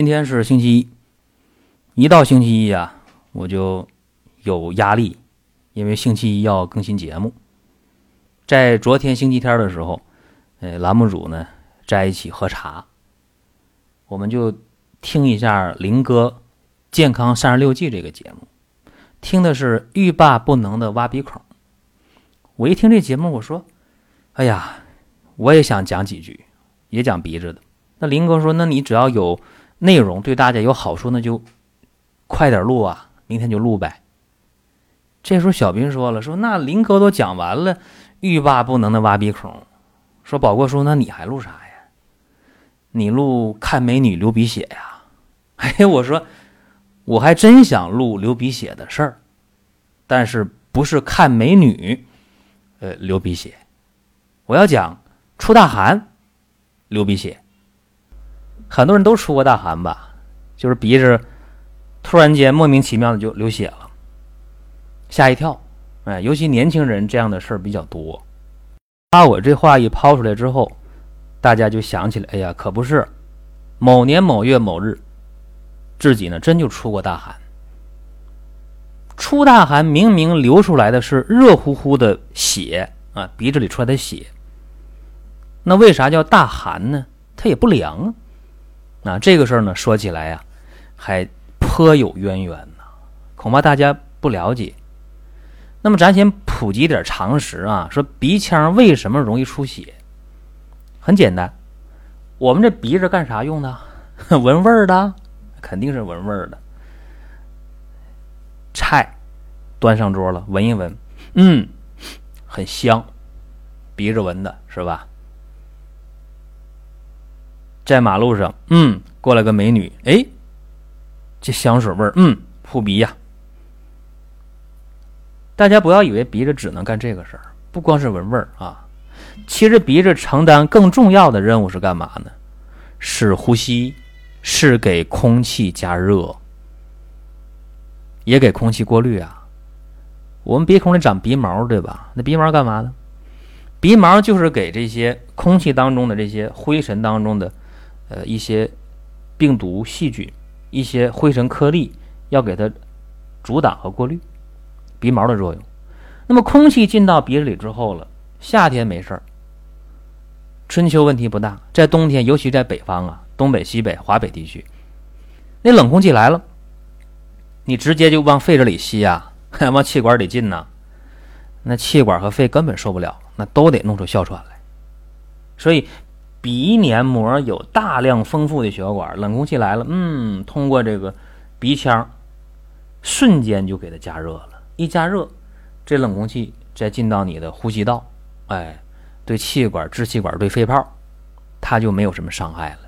今天是星期一，一到星期一啊，我就有压力，因为星期一要更新节目。在昨天星期天的时候，呃，栏目组呢在一起喝茶，我们就听一下林哥《健康三十六计》这个节目，听的是欲罢不能的挖鼻孔。我一听这节目，我说：“哎呀，我也想讲几句，也讲鼻子的。”那林哥说：“那你只要有。”内容对大家有好处，那就快点录啊！明天就录呗。这时候小兵说了：“说那林哥都讲完了，欲罢不能的挖鼻孔。”说宝哥说：“那你还录啥呀？你录看美女流鼻血呀？”哎，我说我还真想录流鼻血的事儿，但是不是看美女，呃，流鼻血，我要讲出大汗流鼻血。很多人都出过大寒吧，就是鼻子突然间莫名其妙的就流血了，吓一跳。哎，尤其年轻人这样的事儿比较多。把我这话一抛出来之后，大家就想起来，哎呀，可不是，某年某月某日，自己呢真就出过大寒。出大寒明明流出来的是热乎乎的血啊，鼻子里出来的血，那为啥叫大寒呢？它也不凉啊。那这个事儿呢，说起来呀，还颇有渊源呢，恐怕大家不了解。那么咱先普及点常识啊，说鼻腔为什么容易出血？很简单，我们这鼻子干啥用的？闻味儿的，肯定是闻味儿的。菜端上桌了，闻一闻，嗯，很香，鼻子闻的是吧？在马路上，嗯，过来个美女，哎，这香水味儿，嗯，扑鼻呀。大家不要以为鼻子只能干这个事儿，不光是闻味儿啊，其实鼻子承担更重要的任务是干嘛呢？是呼吸，是给空气加热，也给空气过滤啊。我们鼻孔里长鼻毛，对吧？那鼻毛干嘛呢？鼻毛就是给这些空气当中的这些灰尘当中的。呃，一些病毒、细菌、一些灰尘颗粒，要给它阻挡和过滤鼻毛的作用。那么，空气进到鼻子里之后了，夏天没事儿，春秋问题不大。在冬天，尤其在北方啊，东北、西北、华北地区，那冷空气来了，你直接就往肺子里吸啊，往气管里进呐，那气管和肺根本受不了，那都得弄出哮喘来。所以。鼻黏膜有大量丰富的血管，冷空气来了，嗯，通过这个鼻腔，瞬间就给它加热了。一加热，这冷空气再进到你的呼吸道，哎，对气管、支气管、对肺泡，它就没有什么伤害了。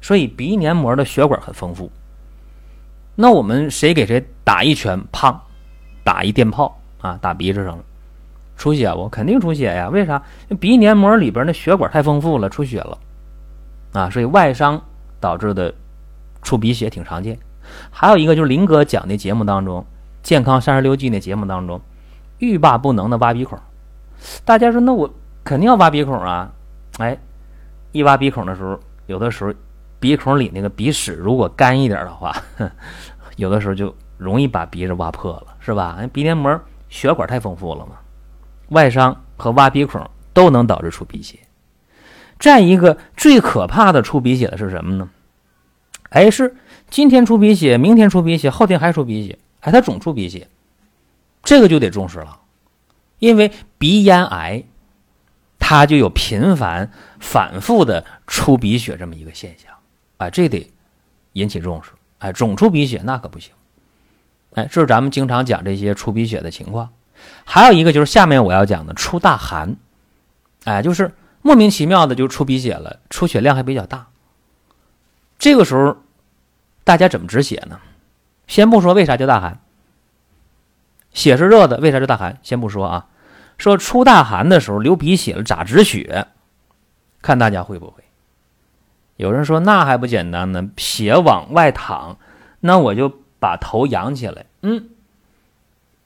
所以鼻黏膜的血管很丰富。那我们谁给谁打一拳，砰，打一电炮啊，打鼻子上了。出血不？肯定出血呀！为啥？鼻黏膜里边那血管太丰富了，出血了啊！所以外伤导致的出鼻血挺常见。还有一个就是林哥讲的节目当中，《健康三十六计》那节目当中，欲罢不能的挖鼻孔。大家说，那我肯定要挖鼻孔啊！哎，一挖鼻孔的时候，有的时候鼻孔里那个鼻屎如果干一点的话，有的时候就容易把鼻子挖破了，是吧？鼻黏膜血管太丰富了嘛。外伤和挖鼻孔都能导致出鼻血。再一个最可怕的出鼻血的是什么呢？哎，是今天出鼻血，明天出鼻血，后天还出鼻血，哎，他总出鼻血，这个就得重视了，因为鼻咽癌，它就有频繁、反复的出鼻血这么一个现象，哎，这得引起重视，哎，总出鼻血那可不行，哎，这是咱们经常讲这些出鼻血的情况。还有一个就是下面我要讲的出大汗，哎，就是莫名其妙的就出鼻血了，出血量还比较大。这个时候大家怎么止血呢？先不说为啥叫大寒，血是热的，为啥叫大寒？先不说啊，说出大寒的时候流鼻血了咋止血？看大家会不会？有人说那还不简单呢，血往外淌，那我就把头仰起来，嗯。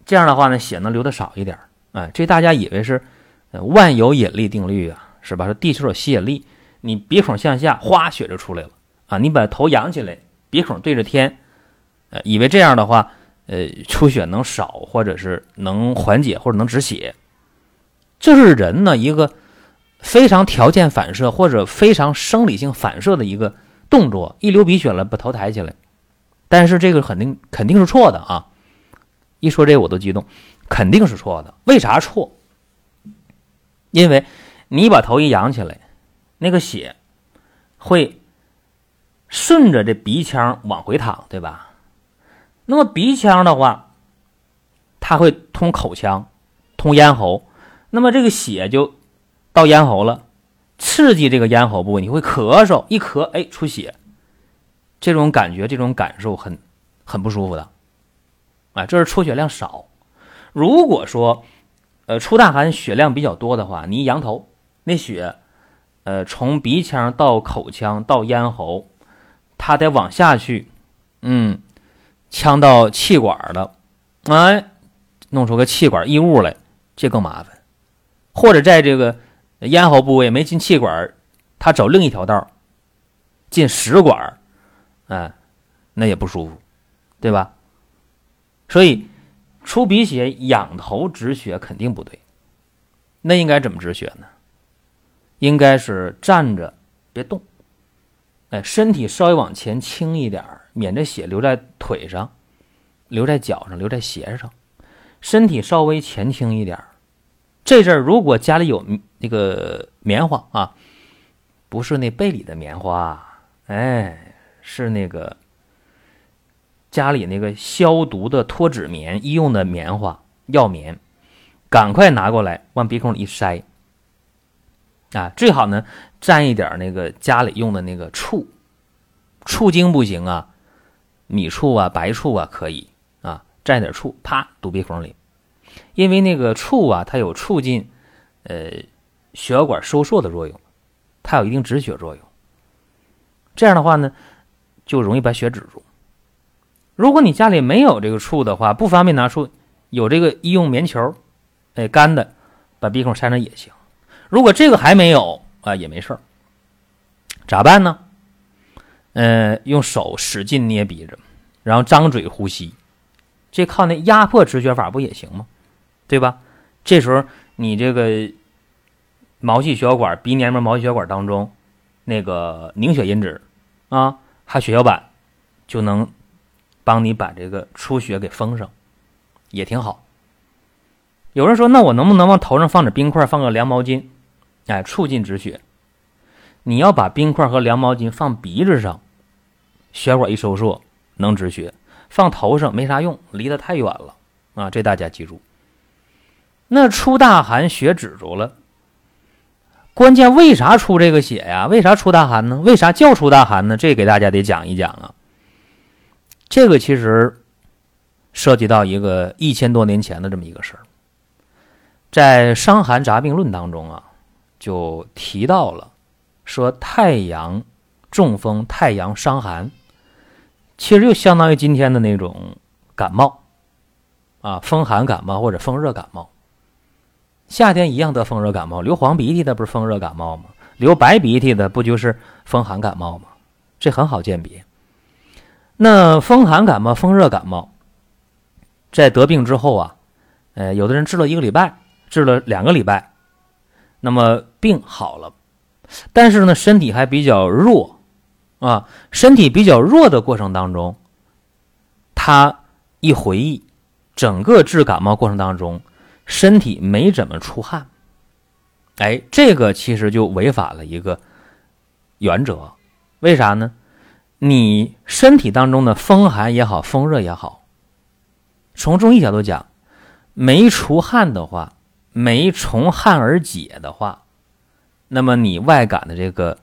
这样的话呢，血能流的少一点哎，这大家以为是万有引力定律啊，是吧？说地球有吸引力，你鼻孔向下，哗，血就出来了啊，你把头仰起来，鼻孔对着天，呃，以为这样的话，呃，出血能少，或者是能缓解，或者能止血。这是人呢一个非常条件反射或者非常生理性反射的一个动作，一流鼻血了，把头抬起来。但是这个肯定肯定是错的啊！一说这我都激动，肯定是错的。为啥错？因为你把头一仰起来，那个血会顺着这鼻腔往回淌，对吧？那么鼻腔的话，它会通口腔，通咽喉，那么这个血就到咽喉了，刺激这个咽喉部位，你会咳嗽，一咳，哎，出血，这种感觉，这种感受很很不舒服的，啊，这是出血量少。如果说呃，出大汗血量比较多的话，你一仰头，那血，呃，从鼻腔到口腔到咽喉，它得往下去，嗯，呛到气管了，哎，弄出个气管异物来，这更麻烦。或者在这个咽喉部位没进气管，它走另一条道进食管，哎，那也不舒服，对吧？所以。出鼻血仰头止血肯定不对，那应该怎么止血呢？应该是站着别动，哎，身体稍微往前倾一点免得血留在腿上、留在脚上、留在鞋上。身体稍微前倾一点这阵儿如果家里有那个棉花啊，不是那被里的棉花，哎，是那个。家里那个消毒的脱脂棉、医用的棉花、药棉，赶快拿过来往鼻孔里一塞。啊，最好呢蘸一点那个家里用的那个醋，醋精不行啊，米醋啊、白醋啊可以啊，蘸点醋，啪堵鼻孔里。因为那个醋啊，它有促进呃血管收缩的作用，它有一定止血作用。这样的话呢，就容易把血止住。如果你家里没有这个醋的话，不方便拿出，有这个医用棉球，哎，干的，把鼻孔塞上也行。如果这个还没有啊，也没事儿。咋办呢？呃，用手使劲捏鼻子，然后张嘴呼吸，这靠那压迫止血法不也行吗？对吧？这时候你这个毛细血管、鼻黏膜毛细血管当中那个凝血因子啊，还血小板就能。帮你把这个出血给封上，也挺好。有人说：“那我能不能往头上放点冰块，放个凉毛巾，哎，促进止血？”你要把冰块和凉毛巾放鼻子上，血管一收缩能止血；放头上没啥用，离得太远了啊！这大家记住。那出大汗，血止住了，关键为啥出这个血呀？为啥出大汗呢？为啥叫出大汗呢？这给大家得讲一讲啊。这个其实涉及到一个一千多年前的这么一个事儿，在《伤寒杂病论》当中啊，就提到了说太阳中风、太阳伤寒，其实就相当于今天的那种感冒啊，风寒感冒或者风热感冒。夏天一样得风热感冒，流黄鼻涕的不是风热感冒吗？流白鼻涕的不就是风寒感冒吗？这很好鉴别。那风寒感冒、风热感冒，在得病之后啊，呃，有的人治了一个礼拜，治了两个礼拜，那么病好了，但是呢，身体还比较弱啊，身体比较弱的过程当中，他一回忆，整个治感冒过程当中，身体没怎么出汗，哎，这个其实就违反了一个原则，为啥呢？你身体当中的风寒也好，风热也好，从中医角度讲，没出汗的话，没从汗而解的话，那么你外感的这个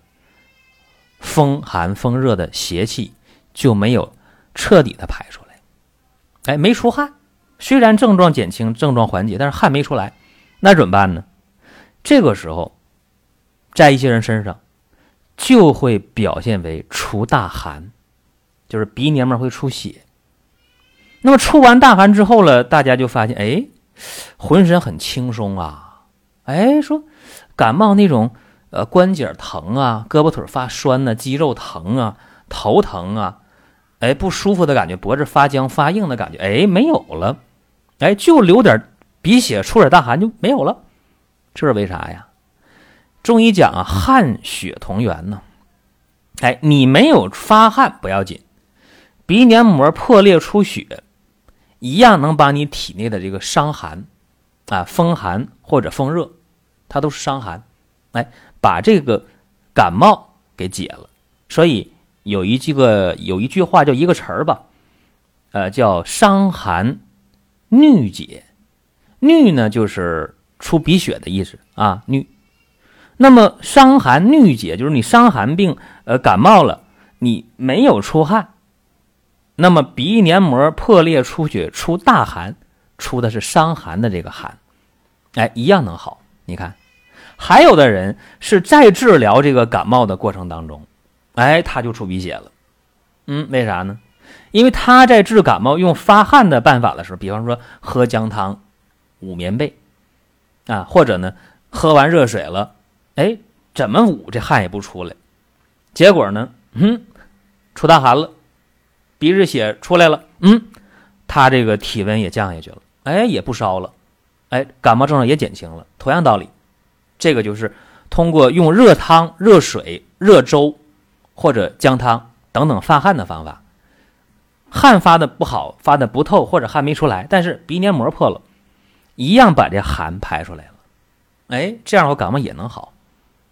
风寒风热的邪气就没有彻底的排出来。哎，没出汗，虽然症状减轻，症状缓解，但是汗没出来，那怎么办呢？这个时候，在一些人身上。就会表现为出大寒，就是鼻黏膜会出血。那么出完大寒之后了，大家就发现，哎，浑身很轻松啊，哎，说感冒那种呃关节疼啊、胳膊腿发酸呐、肌肉疼啊，头疼啊，哎，不舒服的感觉，脖子发僵发硬的感觉，哎，没有了，哎，就流点鼻血，出点大汗就没有了，这是为啥呀？中医讲啊，汗血同源呢。哎，你没有发汗不要紧，鼻黏膜破裂出血，一样能把你体内的这个伤寒啊、风寒或者风热，它都是伤寒，哎，把这个感冒给解了。所以有一句个有一句话叫一个词儿吧，呃，叫伤寒衄解。衄呢就是出鼻血的意思啊，衄。那么伤寒衄解就是你伤寒病，呃，感冒了，你没有出汗，那么鼻黏膜破裂出血出大寒，出的是伤寒的这个寒，哎，一样能好。你看，还有的人是在治疗这个感冒的过程当中，哎，他就出鼻血了，嗯，为啥呢？因为他在治感冒用发汗的办法的时候，比方说喝姜汤、捂棉被，啊，或者呢喝完热水了。哎，怎么捂这汗也不出来，结果呢，嗯，出大汗了，鼻子血出来了，嗯，他这个体温也降下去了，哎，也不烧了，哎，感冒症状也减轻了。同样道理，这个就是通过用热汤、热水、热粥或者姜汤等等发汗的方法，汗发的不好，发的不透，或者汗没出来，但是鼻黏膜破了，一样把这寒排出来了，哎，这样我感冒也能好。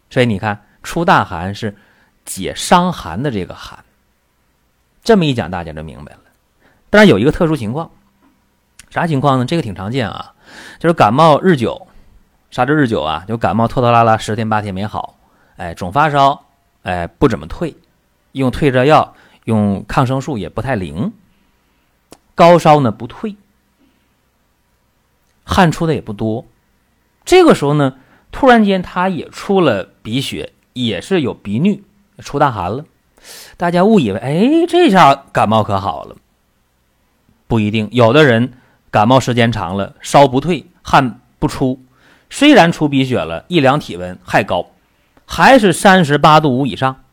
所以你看，出大寒是解伤寒的这个寒。这么一讲，大家就明白了。当然有一个特殊情况，啥情况呢？这个挺常见啊，就是感冒日久，啥叫日久啊？就感冒拖拖拉拉十天八天没好，哎，总发烧，哎，不怎么退，用退热药，用抗生素也不太灵，高烧呢不退，汗出的也不多，这个时候呢。突然间，他也出了鼻血，也是有鼻衄，出大汗了。大家误以为，哎，这下感冒可好了？不一定，有的人感冒时间长了，烧不退，汗不出，虽然出鼻血了，一量体温还高，还是三十八度五以上，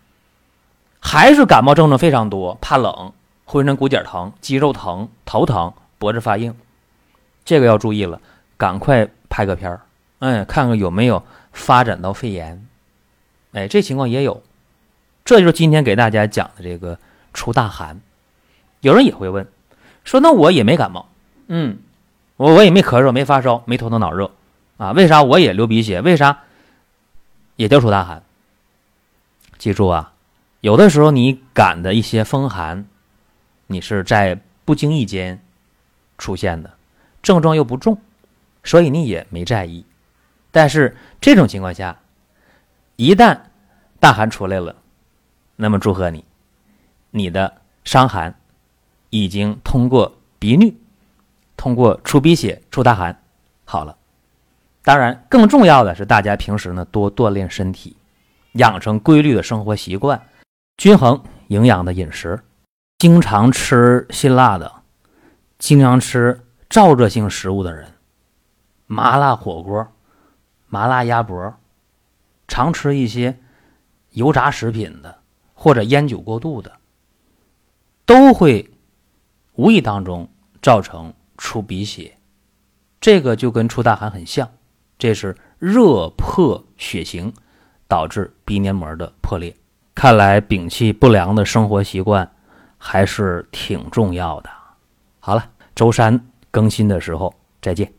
还是感冒症状非常多，怕冷，浑身骨节疼，肌肉疼，头疼，脖子发硬。这个要注意了，赶快拍个片儿。哎，看看有没有发展到肺炎，哎，这情况也有，这就是今天给大家讲的这个出大寒。有人也会问，说那我也没感冒，嗯，我我也没咳嗽，没发烧，没头疼脑热，啊，为啥我也流鼻血？为啥也叫出大寒？记住啊，有的时候你感的一些风寒，你是在不经意间出现的，症状又不重，所以你也没在意。但是这种情况下，一旦大寒出来了，那么祝贺你，你的伤寒已经通过鼻衄，通过出鼻血、出大寒好了。当然，更重要的是大家平时呢多锻炼身体，养成规律的生活习惯，均衡营养的饮食，经常吃辛辣的，经常吃燥热性食物的人，麻辣火锅。麻辣鸭脖，常吃一些油炸食品的，或者烟酒过度的，都会无意当中造成出鼻血。这个就跟出大汗很像，这是热破血行导致鼻黏膜的破裂。看来摒弃不良的生活习惯还是挺重要的。好了，周三更新的时候再见。